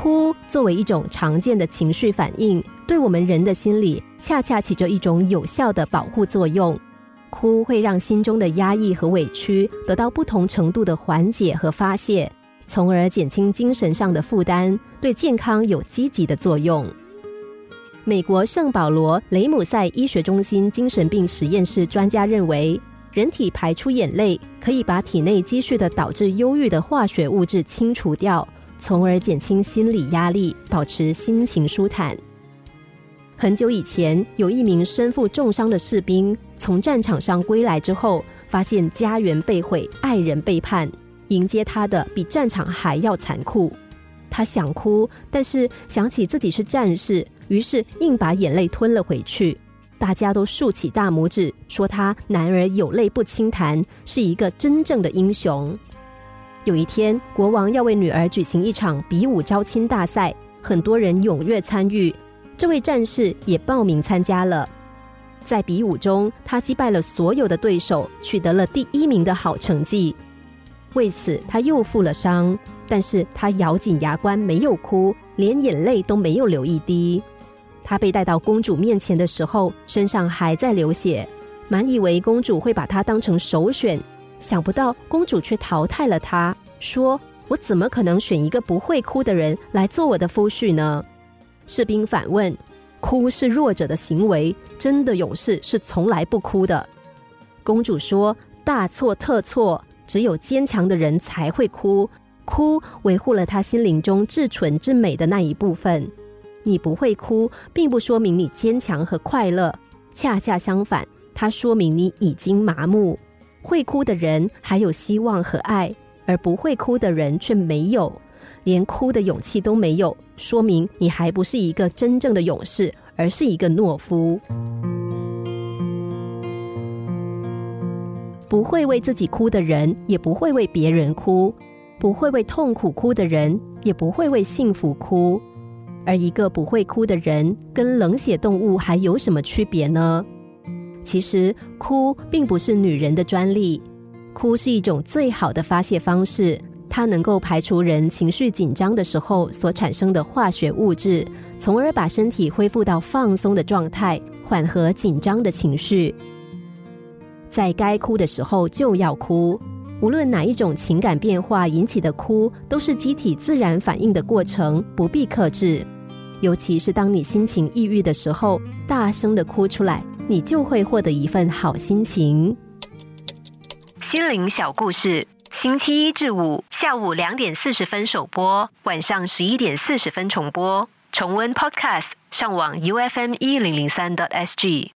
哭作为一种常见的情绪反应，对我们人的心理恰恰起着一种有效的保护作用。哭会让心中的压抑和委屈得到不同程度的缓解和发泄，从而减轻精神上的负担，对健康有积极的作用。美国圣保罗雷姆塞医学中心精神病实验室专家认为，人体排出眼泪可以把体内积蓄的导致忧郁的化学物质清除掉，从而减轻心理压力，保持心情舒坦。很久以前，有一名身负重伤的士兵从战场上归来之后，发现家园被毁，爱人背叛，迎接他的比战场还要残酷。他想哭，但是想起自己是战士。于是硬把眼泪吞了回去，大家都竖起大拇指，说他男儿有泪不轻弹，是一个真正的英雄。有一天，国王要为女儿举行一场比武招亲大赛，很多人踊跃参与，这位战士也报名参加了。在比武中，他击败了所有的对手，取得了第一名的好成绩。为此，他又负了伤，但是他咬紧牙关，没有哭，连眼泪都没有流一滴。他被带到公主面前的时候，身上还在流血，满以为公主会把他当成首选，想不到公主却淘汰了他，说：“我怎么可能选一个不会哭的人来做我的夫婿呢？”士兵反问：“哭是弱者的行为，真的勇士是从来不哭的。”公主说：“大错特错，只有坚强的人才会哭，哭维护了他心灵中至纯至美的那一部分。”你不会哭，并不说明你坚强和快乐，恰恰相反，它说明你已经麻木。会哭的人还有希望和爱，而不会哭的人却没有，连哭的勇气都没有，说明你还不是一个真正的勇士，而是一个懦夫。不会为自己哭的人，也不会为别人哭；不会为痛苦哭的人，也不会为幸福哭。而一个不会哭的人，跟冷血动物还有什么区别呢？其实，哭并不是女人的专利，哭是一种最好的发泄方式，它能够排除人情绪紧张的时候所产生的化学物质，从而把身体恢复到放松的状态，缓和紧张的情绪。在该哭的时候就要哭。无论哪一种情感变化引起的哭，都是机体自然反应的过程，不必克制。尤其是当你心情抑郁的时候，大声的哭出来，你就会获得一份好心情。心灵小故事，星期一至五下午两点四十分首播，晚上十一点四十分重播。重温 Podcast，上网 U F M 一零零三 t S G。